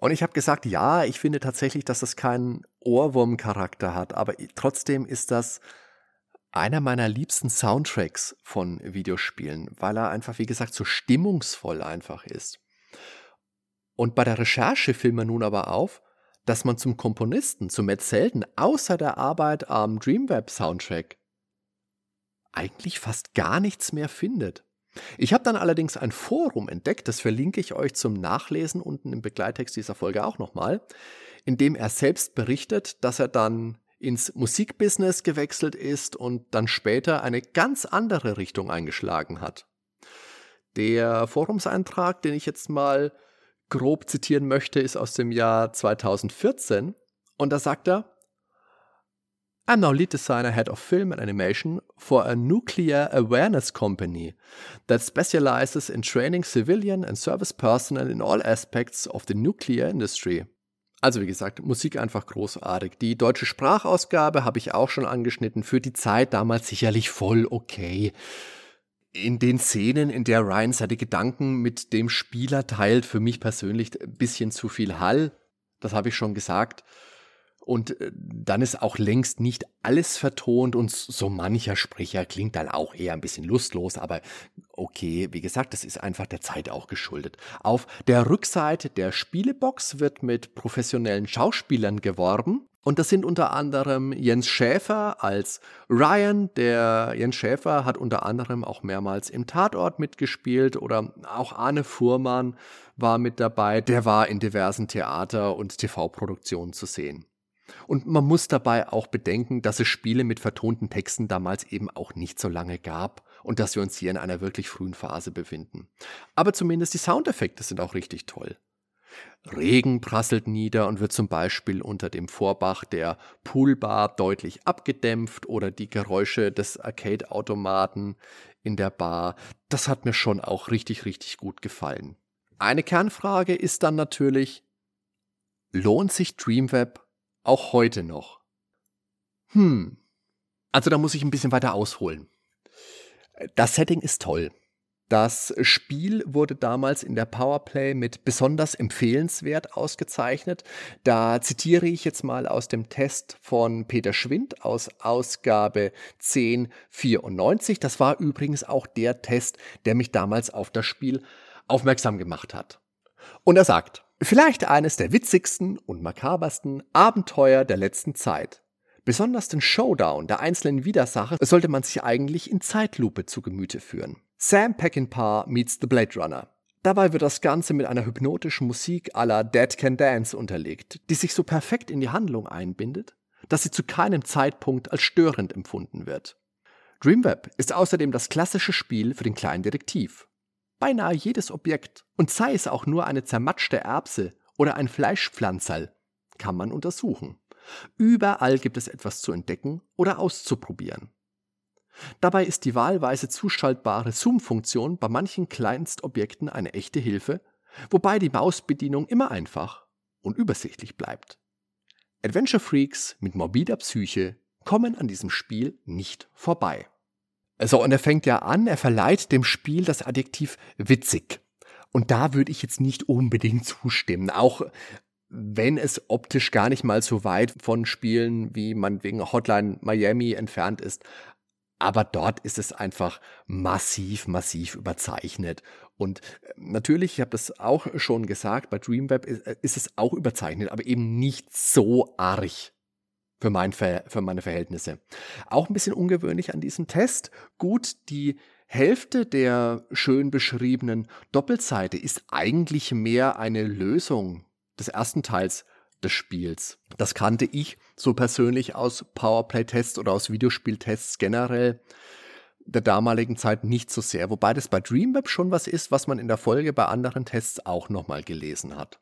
Und ich habe gesagt, ja, ich finde tatsächlich, dass das keinen Ohrwurm-Charakter hat, aber trotzdem ist das einer meiner liebsten Soundtracks von Videospielen, weil er einfach, wie gesagt, so stimmungsvoll einfach ist. Und bei der Recherche fiel mir nun aber auf, dass man zum Komponisten, zum Matt außer der Arbeit am Dreamweb Soundtrack eigentlich fast gar nichts mehr findet. Ich habe dann allerdings ein Forum entdeckt, das verlinke ich euch zum Nachlesen unten im Begleittext dieser Folge auch nochmal, in dem er selbst berichtet, dass er dann ins Musikbusiness gewechselt ist und dann später eine ganz andere Richtung eingeschlagen hat. Der Forumseintrag, den ich jetzt mal grob zitieren möchte, ist aus dem Jahr 2014 und da sagt er, I'm now lead designer, head of film and animation for a nuclear awareness company that specializes in training civilian and service personnel in all aspects of the nuclear industry. Also wie gesagt, Musik einfach großartig. Die deutsche Sprachausgabe habe ich auch schon angeschnitten. Für die Zeit damals sicherlich voll okay. In den Szenen, in der Ryan seine Gedanken mit dem Spieler teilt, für mich persönlich ein bisschen zu viel Hall. Das habe ich schon gesagt. Und äh, dann ist auch längst nicht alles vertont und so mancher Sprecher klingt dann auch eher ein bisschen lustlos, aber okay, wie gesagt, das ist einfach der Zeit auch geschuldet. Auf der Rückseite der Spielebox wird mit professionellen Schauspielern geworben. Und das sind unter anderem Jens Schäfer als Ryan. Der Jens Schäfer hat unter anderem auch mehrmals im Tatort mitgespielt oder auch Arne Fuhrmann war mit dabei. Der war in diversen Theater- und TV-Produktionen zu sehen. Und man muss dabei auch bedenken, dass es Spiele mit vertonten Texten damals eben auch nicht so lange gab und dass wir uns hier in einer wirklich frühen Phase befinden. Aber zumindest die Soundeffekte sind auch richtig toll. Regen prasselt nieder und wird zum Beispiel unter dem Vorbach der Poolbar deutlich abgedämpft oder die Geräusche des Arcade-Automaten in der Bar. Das hat mir schon auch richtig, richtig gut gefallen. Eine Kernfrage ist dann natürlich, lohnt sich Dreamweb auch heute noch? Hm, also da muss ich ein bisschen weiter ausholen. Das Setting ist toll. Das Spiel wurde damals in der Powerplay mit besonders empfehlenswert ausgezeichnet. Da zitiere ich jetzt mal aus dem Test von Peter Schwind aus Ausgabe 1094. Das war übrigens auch der Test, der mich damals auf das Spiel aufmerksam gemacht hat. Und er sagt, vielleicht eines der witzigsten und makabersten Abenteuer der letzten Zeit. Besonders den Showdown der einzelnen Widersacher sollte man sich eigentlich in Zeitlupe zu Gemüte führen. Sam Peckinpah meets The Blade Runner. Dabei wird das Ganze mit einer hypnotischen Musik la Dead Can Dance unterlegt, die sich so perfekt in die Handlung einbindet, dass sie zu keinem Zeitpunkt als störend empfunden wird. Dreamweb ist außerdem das klassische Spiel für den kleinen Detektiv. Beinahe jedes Objekt, und sei es auch nur eine zermatschte Erbse oder ein Fleischpflanzerl, kann man untersuchen. Überall gibt es etwas zu entdecken oder auszuprobieren. Dabei ist die wahlweise zuschaltbare Zoom-Funktion bei manchen Kleinstobjekten eine echte Hilfe, wobei die Mausbedienung immer einfach und übersichtlich bleibt. Adventure Freaks mit morbider Psyche kommen an diesem Spiel nicht vorbei. So, und er fängt ja an, er verleiht dem Spiel das Adjektiv witzig. Und da würde ich jetzt nicht unbedingt zustimmen, auch wenn es optisch gar nicht mal so weit von Spielen wie man wegen Hotline Miami entfernt ist. Aber dort ist es einfach massiv, massiv überzeichnet. Und äh, natürlich, ich habe das auch schon gesagt, bei Dreamweb ist, äh, ist, es auch überzeichnet, aber eben nicht so arg für, mein für meine Verhältnisse. Auch ein bisschen ungewöhnlich an diesem Test. Gut, die Hälfte der schön beschriebenen Doppelseite ist eigentlich mehr eine Lösung des ersten Teils des Spiels. Das kannte ich so persönlich aus Powerplay-Tests oder aus Videospieltests generell der damaligen Zeit nicht so sehr, wobei das bei Dreamweb schon was ist, was man in der Folge bei anderen Tests auch nochmal gelesen hat.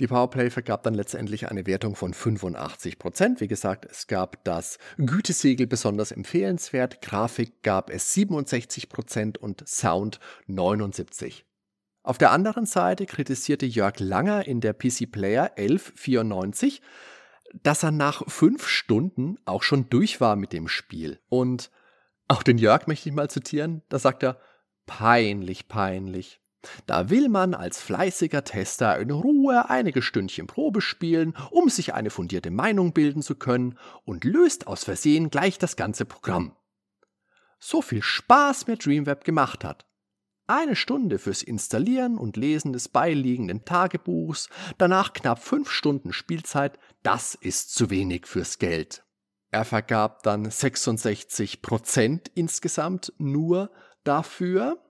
Die Powerplay vergab dann letztendlich eine Wertung von 85% Wie gesagt, es gab das Gütesiegel besonders empfehlenswert, Grafik gab es 67% und Sound 79. Auf der anderen Seite kritisierte Jörg Langer in der PC Player 1194, dass er nach fünf Stunden auch schon durch war mit dem Spiel. Und auch den Jörg möchte ich mal zitieren, da sagt er, peinlich, peinlich. Da will man als fleißiger Tester in Ruhe einige Stündchen Probe spielen, um sich eine fundierte Meinung bilden zu können und löst aus Versehen gleich das ganze Programm. So viel Spaß mir Dreamweb gemacht hat. Eine Stunde fürs Installieren und Lesen des beiliegenden Tagebuchs, danach knapp fünf Stunden Spielzeit, das ist zu wenig fürs Geld. Er vergab dann 66 Prozent insgesamt nur dafür,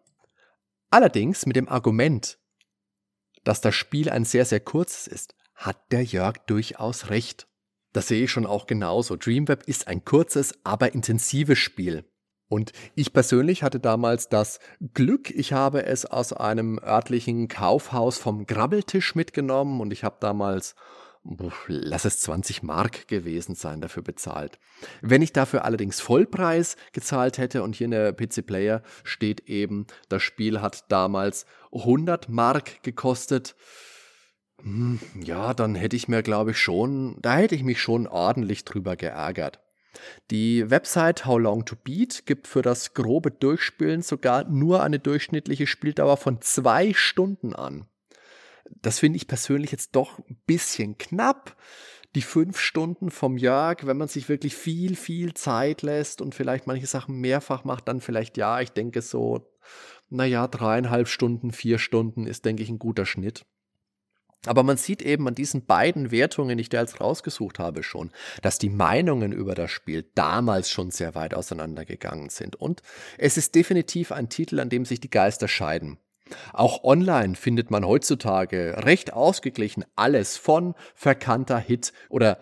Allerdings mit dem Argument, dass das Spiel ein sehr, sehr kurzes ist, hat der Jörg durchaus recht. Das sehe ich schon auch genauso. Dreamweb ist ein kurzes, aber intensives Spiel. Und ich persönlich hatte damals das Glück, ich habe es aus einem örtlichen Kaufhaus vom Grabbeltisch mitgenommen und ich habe damals lass es 20 Mark gewesen sein, dafür bezahlt. Wenn ich dafür allerdings Vollpreis gezahlt hätte und hier in der PC Player steht eben, das Spiel hat damals 100 Mark gekostet, hm, ja, dann hätte ich mir, glaube ich, schon, da hätte ich mich schon ordentlich drüber geärgert. Die Website How Long to Beat gibt für das grobe Durchspielen sogar nur eine durchschnittliche Spieldauer von zwei Stunden an das finde ich persönlich jetzt doch ein bisschen knapp. Die fünf Stunden vom Jörg, wenn man sich wirklich viel, viel Zeit lässt und vielleicht manche Sachen mehrfach macht, dann vielleicht ja, ich denke so, naja, dreieinhalb Stunden, vier Stunden ist, denke ich, ein guter Schnitt. Aber man sieht eben an diesen beiden Wertungen, die ich da jetzt rausgesucht habe, schon, dass die Meinungen über das Spiel damals schon sehr weit auseinandergegangen sind. Und es ist definitiv ein Titel, an dem sich die Geister scheiden. Auch online findet man heutzutage recht ausgeglichen alles von verkannter Hit oder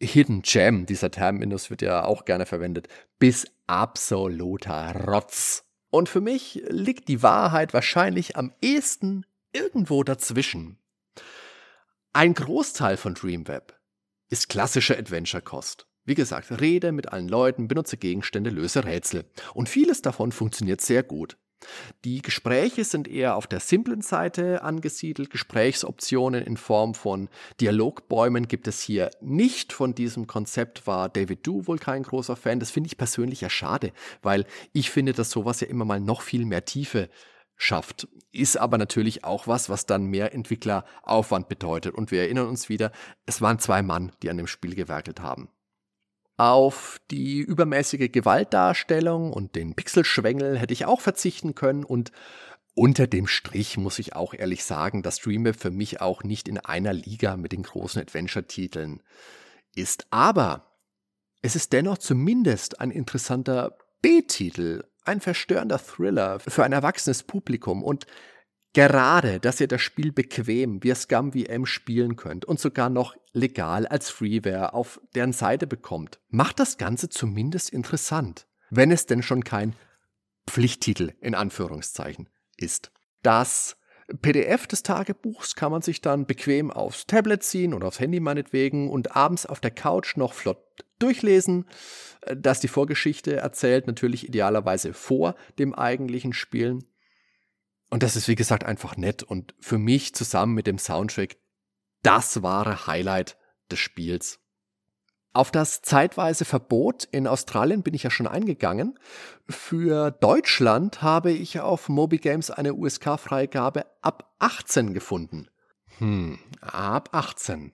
Hidden Gem, dieser Terminus wird ja auch gerne verwendet, bis absoluter Rotz. Und für mich liegt die Wahrheit wahrscheinlich am ehesten irgendwo dazwischen. Ein Großteil von Dreamweb ist klassische Adventure-Kost. Wie gesagt, rede mit allen Leuten, benutze Gegenstände, löse Rätsel. Und vieles davon funktioniert sehr gut. Die Gespräche sind eher auf der simplen Seite angesiedelt. Gesprächsoptionen in Form von Dialogbäumen gibt es hier nicht. Von diesem Konzept war David Du wohl kein großer Fan. Das finde ich persönlich ja schade, weil ich finde, dass sowas ja immer mal noch viel mehr Tiefe schafft. Ist aber natürlich auch was, was dann mehr Entwickleraufwand bedeutet. Und wir erinnern uns wieder, es waren zwei Mann, die an dem Spiel gewerkelt haben. Auf die übermäßige Gewaltdarstellung und den Pixelschwengel hätte ich auch verzichten können und unter dem Strich muss ich auch ehrlich sagen, dass Dreamweb für mich auch nicht in einer Liga mit den großen Adventure-Titeln ist. Aber es ist dennoch zumindest ein interessanter B-Titel, ein verstörender Thriller für ein erwachsenes Publikum und Gerade, dass ihr das Spiel bequem via Scum VM spielen könnt und sogar noch legal als Freeware auf deren Seite bekommt, macht das Ganze zumindest interessant, wenn es denn schon kein Pflichttitel in Anführungszeichen ist. Das PDF des Tagebuchs kann man sich dann bequem aufs Tablet ziehen oder aufs Handy meinetwegen und abends auf der Couch noch flott durchlesen, das die Vorgeschichte erzählt, natürlich idealerweise vor dem eigentlichen Spielen. Und das ist, wie gesagt, einfach nett und für mich zusammen mit dem Soundtrack das wahre Highlight des Spiels. Auf das zeitweise Verbot in Australien bin ich ja schon eingegangen. Für Deutschland habe ich auf Moby Games eine USK-Freigabe ab 18 gefunden. Hm, ab 18.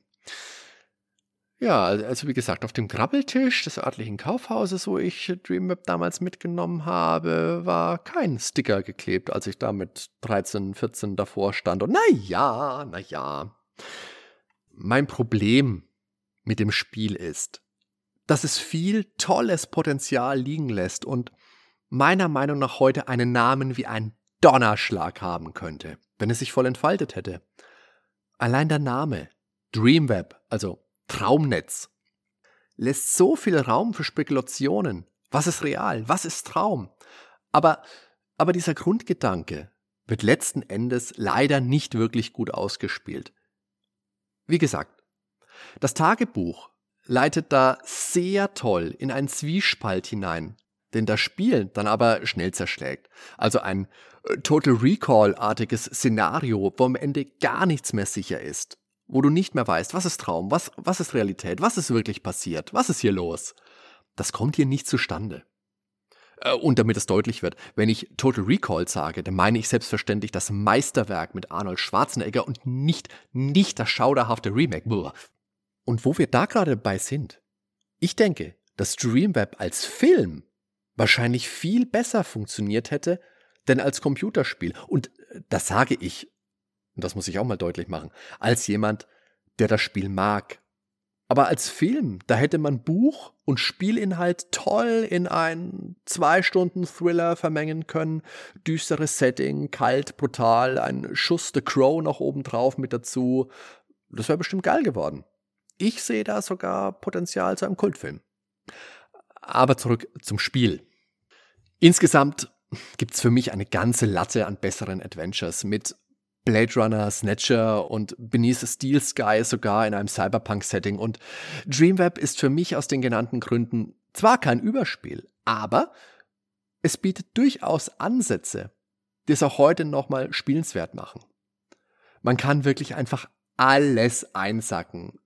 Ja, also wie gesagt, auf dem Grabbeltisch des örtlichen Kaufhauses, wo ich DreamWeb damals mitgenommen habe, war kein Sticker geklebt, als ich da mit 13, 14 davor stand. Und na ja, na ja. Mein Problem mit dem Spiel ist, dass es viel tolles Potenzial liegen lässt und meiner Meinung nach heute einen Namen wie ein Donnerschlag haben könnte, wenn es sich voll entfaltet hätte. Allein der Name, Dreamweb, also Traumnetz lässt so viel Raum für Spekulationen. Was ist real? Was ist Traum? Aber, aber dieser Grundgedanke wird letzten Endes leider nicht wirklich gut ausgespielt. Wie gesagt, das Tagebuch leitet da sehr toll in einen Zwiespalt hinein, den das Spiel dann aber schnell zerschlägt. Also ein äh, Total Recall-artiges Szenario, wo am Ende gar nichts mehr sicher ist wo du nicht mehr weißt, was ist Traum, was, was ist Realität, was ist wirklich passiert, was ist hier los. Das kommt hier nicht zustande. Äh, und damit es deutlich wird, wenn ich Total Recall sage, dann meine ich selbstverständlich das Meisterwerk mit Arnold Schwarzenegger und nicht, nicht das schauderhafte Remake. Und wo wir da gerade dabei sind, ich denke, dass Dreamweb als Film wahrscheinlich viel besser funktioniert hätte, denn als Computerspiel. Und äh, das sage ich und das muss ich auch mal deutlich machen, als jemand, der das Spiel mag. Aber als Film, da hätte man Buch und Spielinhalt toll in einen zwei Stunden Thriller vermengen können. Düsteres Setting, kalt, brutal, ein Schuss The Crow noch obendrauf mit dazu. Das wäre bestimmt geil geworden. Ich sehe da sogar Potenzial zu einem Kultfilm. Aber zurück zum Spiel. Insgesamt gibt es für mich eine ganze Latte an besseren Adventures mit Blade Runner, Snatcher und Beneath Steel Sky sogar in einem Cyberpunk-Setting. Und Dreamweb ist für mich aus den genannten Gründen zwar kein Überspiel, aber es bietet durchaus Ansätze, die es auch heute nochmal spielenswert machen. Man kann wirklich einfach alles einsacken.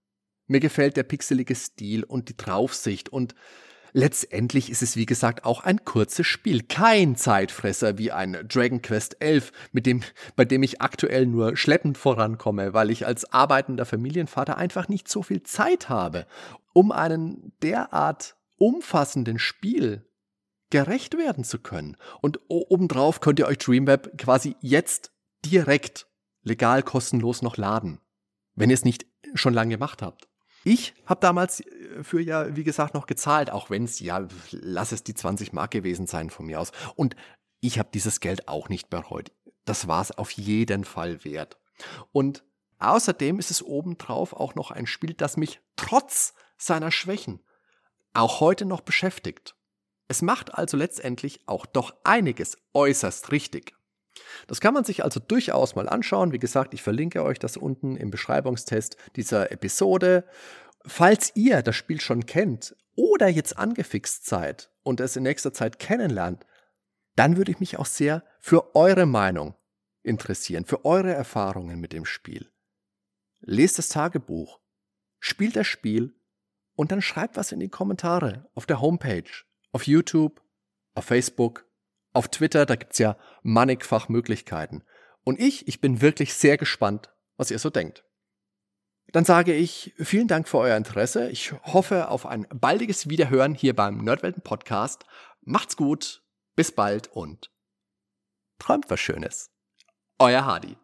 Mir gefällt der pixelige Stil und die Draufsicht und Letztendlich ist es wie gesagt auch ein kurzes Spiel, kein Zeitfresser wie ein Dragon Quest 11, mit dem, bei dem ich aktuell nur schleppend vorankomme, weil ich als arbeitender Familienvater einfach nicht so viel Zeit habe, um einen derart umfassenden Spiel gerecht werden zu können. Und obendrauf könnt ihr euch Dreamweb quasi jetzt direkt legal kostenlos noch laden, wenn ihr es nicht schon lange gemacht habt. Ich habe damals äh, für ja, wie gesagt, noch gezahlt, auch wenn es, ja, lass es die 20 Mark gewesen sein von mir aus. Und ich habe dieses Geld auch nicht bereut. Das war es auf jeden Fall wert. Und Außerdem ist es obendrauf auch noch ein Spiel, das mich trotz seiner Schwächen auch heute noch beschäftigt. Es macht also letztendlich auch doch einiges äußerst richtig. Das kann man sich also durchaus mal anschauen. Wie gesagt, ich verlinke euch das unten im Beschreibungstest dieser Episode. Falls ihr das Spiel schon kennt oder jetzt angefixt seid und es in nächster Zeit kennenlernt, dann würde ich mich auch sehr für eure Meinung interessieren, für eure Erfahrungen mit dem Spiel. Lest das Tagebuch, spielt das Spiel und dann schreibt was in die Kommentare auf der Homepage, auf YouTube, auf Facebook, auf Twitter, da gibt es ja mannigfach Möglichkeiten. Und ich, ich bin wirklich sehr gespannt, was ihr so denkt. Dann sage ich vielen Dank für euer Interesse. Ich hoffe auf ein baldiges Wiederhören hier beim Nerdwelten Podcast. Macht's gut, bis bald und träumt was Schönes. Euer Hardy.